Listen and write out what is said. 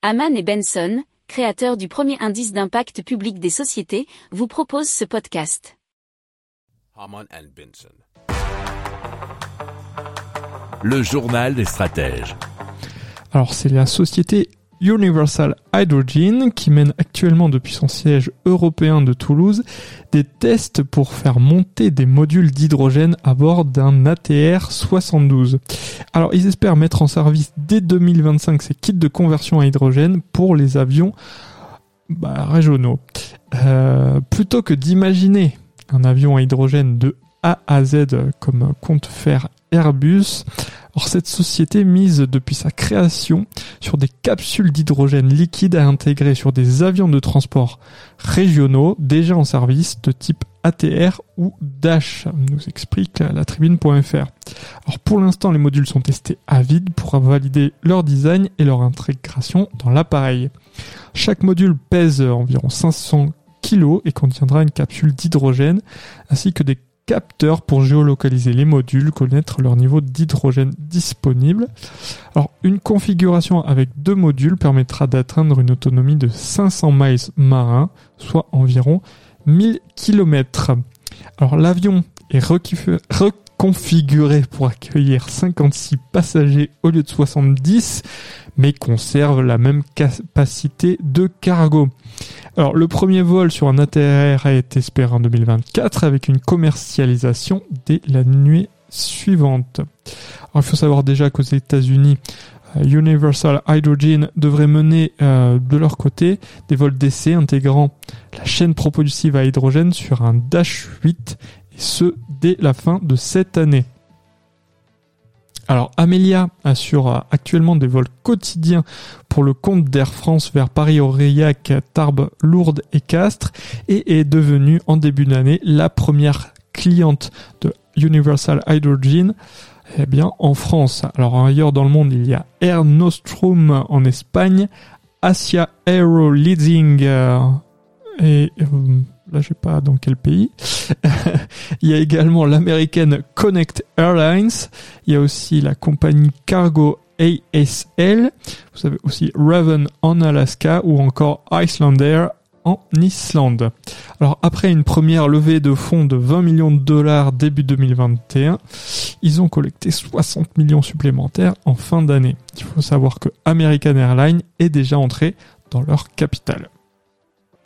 Haman et Benson, créateurs du premier indice d'impact public des sociétés, vous proposent ce podcast. Haman and Benson. Le journal des stratèges. Alors c'est la société Universal Hydrogen qui mène actuellement depuis son siège européen de Toulouse des tests pour faire monter des modules d'hydrogène à bord d'un ATR 72. Alors ils espèrent mettre en service dès 2025 ces kits de conversion à hydrogène pour les avions bah, régionaux. Euh, plutôt que d'imaginer un avion à hydrogène de A à Z comme compte faire Airbus, Or, cette société mise depuis sa création sur des capsules d'hydrogène liquide à intégrer sur des avions de transport régionaux déjà en service de type ATR ou DASH, nous explique la tribune.fr. Alors pour l'instant, les modules sont testés à vide pour valider leur design et leur intégration dans l'appareil. Chaque module pèse environ 500 kg et contiendra une capsule d'hydrogène ainsi que des capteurs pour géolocaliser les modules, connaître leur niveau d'hydrogène disponible. Alors, une configuration avec deux modules permettra d'atteindre une autonomie de 500 miles marins, soit environ 1000 km. Alors, l'avion est reconfiguré pour accueillir 56 passagers au lieu de 70, mais conserve la même capacité de cargo. Alors, le premier vol sur un ATR a été espéré en 2024 avec une commercialisation dès la nuit suivante. Alors, il faut savoir déjà qu'aux États-Unis, euh, Universal Hydrogen devrait mener euh, de leur côté des vols d'essai intégrant la chaîne propulsive à hydrogène sur un Dash 8 et ce dès la fin de cette année. Alors Amelia assure actuellement des vols quotidiens pour le compte d'Air France vers Paris-Aurillac, Tarbes, Lourdes et Castres et est devenue en début d'année la première cliente de Universal Hydrogen eh bien, en France. Alors ailleurs dans le monde, il y a Air Nostrum en Espagne, Asia Aero Leasing euh, et euh, là je sais pas dans quel pays. il y a également l'américaine Connect Airlines, il y a aussi la compagnie Cargo ASL, vous avez aussi Raven en Alaska ou encore Icelander en Islande. Alors après une première levée de fonds de 20 millions de dollars début 2021, ils ont collecté 60 millions supplémentaires en fin d'année. Il faut savoir que American Airlines est déjà entré dans leur capital.